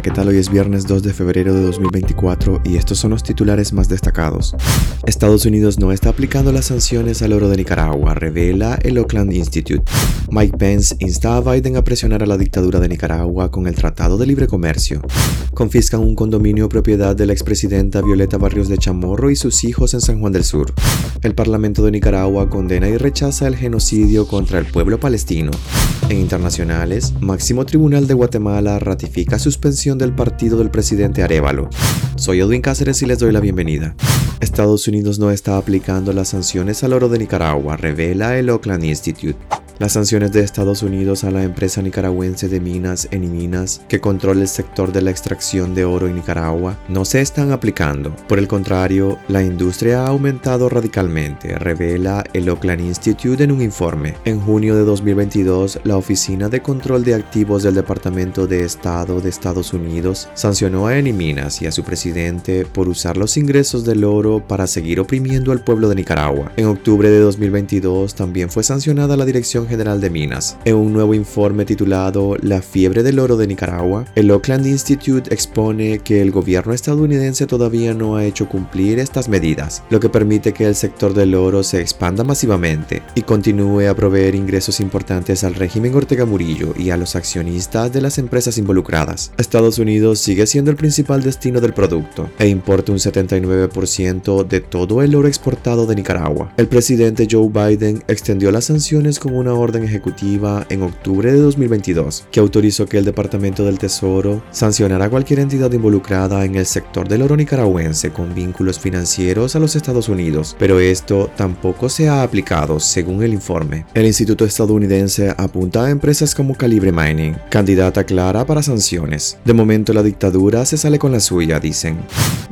Hola, ¿qué tal? Hoy es viernes 2 de febrero de 2024 y estos son los titulares más destacados. Estados Unidos no está aplicando las sanciones al oro de Nicaragua, revela el Oakland Institute. Mike Pence insta a Biden a presionar a la dictadura de Nicaragua con el Tratado de Libre Comercio. Confiscan un condominio propiedad de la expresidenta Violeta Barrios de Chamorro y sus hijos en San Juan del Sur. El Parlamento de Nicaragua condena y rechaza el genocidio contra el pueblo palestino. En internacionales, Máximo Tribunal de Guatemala ratifica suspensión del partido del presidente Arevalo. Soy Edwin Cáceres y les doy la bienvenida. Estados Unidos no está aplicando las sanciones al oro de Nicaragua, revela el Oakland Institute. Las sanciones de Estados Unidos a la empresa nicaragüense de minas Eniminas, que controla el sector de la extracción de oro en Nicaragua, no se están aplicando. Por el contrario, la industria ha aumentado radicalmente, revela el Oakland Institute en un informe. En junio de 2022, la Oficina de Control de Activos del Departamento de Estado de Estados Unidos sancionó a Eniminas y a su presidente por usar los ingresos del oro para seguir oprimiendo al pueblo de Nicaragua. En octubre de 2022 también fue sancionada la Dirección General de Minas. En un nuevo informe titulado La fiebre del oro de Nicaragua, el Oakland Institute expone que el gobierno estadounidense todavía no ha hecho cumplir estas medidas, lo que permite que el sector del oro se expanda masivamente y continúe a proveer ingresos importantes al régimen Ortega Murillo y a los accionistas de las empresas involucradas. Estados Unidos sigue siendo el principal destino del producto e importa un 79% de todo el oro exportado de Nicaragua. El presidente Joe Biden extendió las sanciones con una orden ejecutiva en octubre de 2022 que autorizó que el Departamento del Tesoro sancionara cualquier entidad involucrada en el sector del oro nicaragüense con vínculos financieros a los Estados Unidos, pero esto tampoco se ha aplicado según el informe. El Instituto estadounidense apunta a empresas como Calibre Mining, candidata clara para sanciones. De momento la dictadura se sale con la suya, dicen.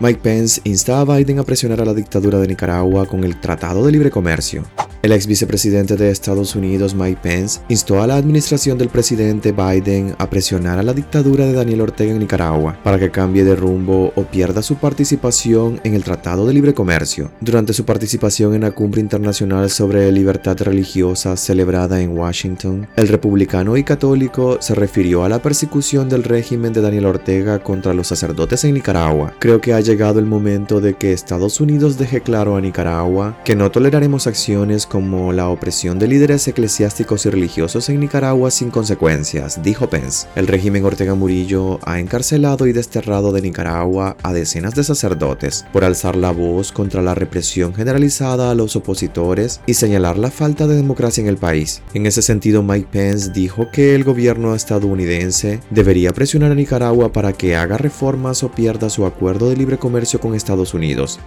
Mike Pence insta a Biden a presionar a la dictadura de Nicaragua con el Tratado de Libre Comercio. El ex vicepresidente de Estados Unidos, Mike Pence, instó a la administración del presidente Biden a presionar a la dictadura de Daniel Ortega en Nicaragua para que cambie de rumbo o pierda su participación en el Tratado de Libre Comercio. Durante su participación en la Cumbre Internacional sobre Libertad Religiosa celebrada en Washington, el republicano y católico se refirió a la persecución del régimen de Daniel Ortega contra los sacerdotes en Nicaragua. Creo que ha llegado el momento de que Estados Unidos deje claro a Nicaragua que no toleraremos acciones como la opresión de líderes eclesiásticos y religiosos en Nicaragua sin consecuencias, dijo Pence. El régimen Ortega Murillo ha encarcelado y desterrado de Nicaragua a decenas de sacerdotes por alzar la voz contra la represión generalizada a los opositores y señalar la falta de democracia en el país. En ese sentido, Mike Pence dijo que el gobierno estadounidense debería presionar a Nicaragua para que haga reformas o pierda su acuerdo de libre comercio con Estados Unidos.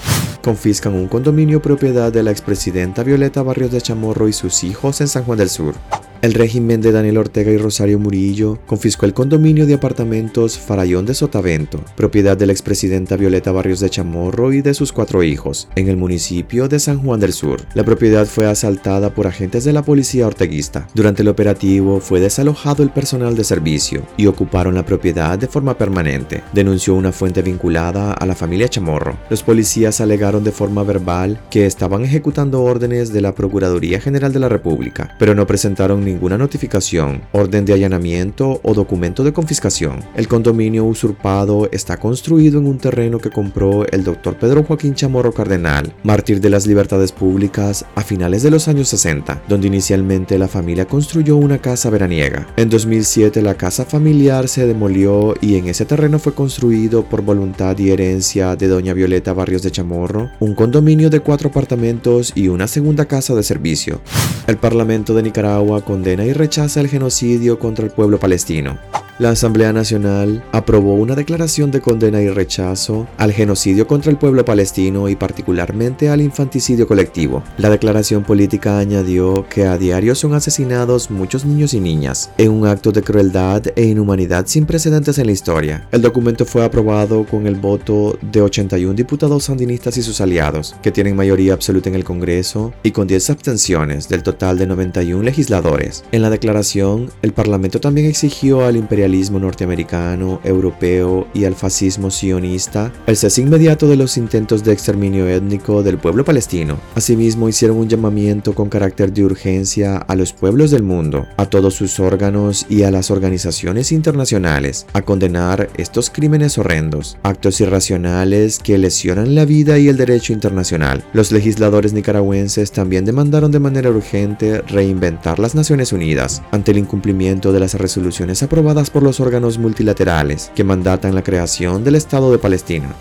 Confiscan un condominio propiedad de la expresidenta Violeta Barrios de Chamorro y sus hijos en San Juan del Sur. El régimen de Daniel Ortega y Rosario Murillo confiscó el condominio de apartamentos Farallón de Sotavento, propiedad de la expresidenta Violeta Barrios de Chamorro y de sus cuatro hijos, en el municipio de San Juan del Sur. La propiedad fue asaltada por agentes de la policía orteguista. Durante el operativo fue desalojado el personal de servicio y ocuparon la propiedad de forma permanente, denunció una fuente vinculada a la familia Chamorro. Los policías alegaron de forma verbal que estaban ejecutando órdenes de la Procuraduría General de la República, pero no presentaron ninguna notificación, orden de allanamiento o documento de confiscación. El condominio usurpado está construido en un terreno que compró el doctor Pedro Joaquín Chamorro Cardenal, mártir de las libertades públicas, a finales de los años 60, donde inicialmente la familia construyó una casa veraniega. En 2007 la casa familiar se demolió y en ese terreno fue construido por voluntad y herencia de doña Violeta Barrios de Chamorro un condominio de cuatro apartamentos y una segunda casa de servicio. El Parlamento de Nicaragua condena y rechaza el genocidio contra el pueblo palestino. La Asamblea Nacional aprobó una declaración de condena y rechazo al genocidio contra el pueblo palestino y particularmente al infanticidio colectivo. La declaración política añadió que a diario son asesinados muchos niños y niñas en un acto de crueldad e inhumanidad sin precedentes en la historia. El documento fue aprobado con el voto de 81 diputados sandinistas y sus aliados, que tienen mayoría absoluta en el Congreso, y con 10 abstenciones del total de 91 legisladores. En la declaración, el Parlamento también exigió al imperialismo imperialismo norteamericano, europeo y al fascismo sionista, el cese inmediato de los intentos de exterminio étnico del pueblo palestino. Asimismo, hicieron un llamamiento con carácter de urgencia a los pueblos del mundo, a todos sus órganos y a las organizaciones internacionales a condenar estos crímenes horrendos, actos irracionales que lesionan la vida y el derecho internacional. Los legisladores nicaragüenses también demandaron de manera urgente reinventar las Naciones Unidas ante el incumplimiento de las resoluciones aprobadas por los órganos multilaterales que mandatan la creación del Estado de Palestina.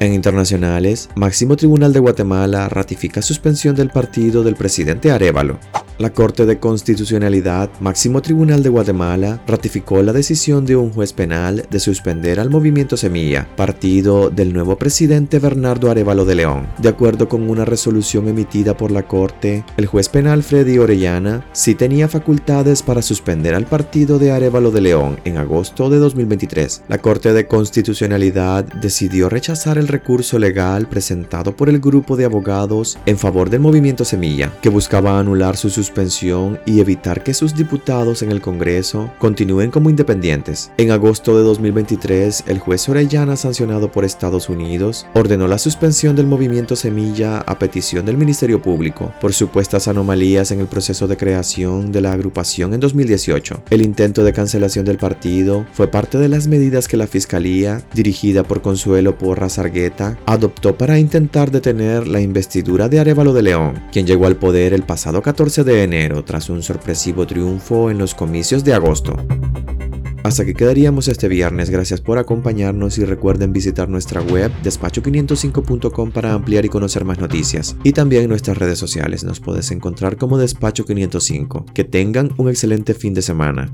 En internacionales, Máximo Tribunal de Guatemala ratifica suspensión del partido del presidente Arevalo. La Corte de Constitucionalidad, máximo tribunal de Guatemala, ratificó la decisión de un juez penal de suspender al movimiento Semilla, partido del nuevo presidente Bernardo Arevalo de León. De acuerdo con una resolución emitida por la Corte, el juez penal Freddy Orellana sí tenía facultades para suspender al partido de Arevalo de León en agosto de 2023. La Corte de Constitucionalidad decidió rechazar el recurso legal presentado por el grupo de abogados en favor del movimiento Semilla, que buscaba anular su suspensión y evitar que sus diputados en el Congreso continúen como independientes. En agosto de 2023, el juez Orellana, sancionado por Estados Unidos, ordenó la suspensión del movimiento Semilla a petición del Ministerio Público por supuestas anomalías en el proceso de creación de la agrupación en 2018. El intento de cancelación del partido fue parte de las medidas que la Fiscalía, dirigida por Consuelo Porras Argueta, adoptó para intentar detener la investidura de Arevalo de León, quien llegó al poder el pasado 14 de enero tras un sorpresivo triunfo en los comicios de agosto. Hasta que quedaríamos este viernes, gracias por acompañarnos y recuerden visitar nuestra web despacho505.com para ampliar y conocer más noticias. Y también nuestras redes sociales nos puedes encontrar como Despacho505. Que tengan un excelente fin de semana.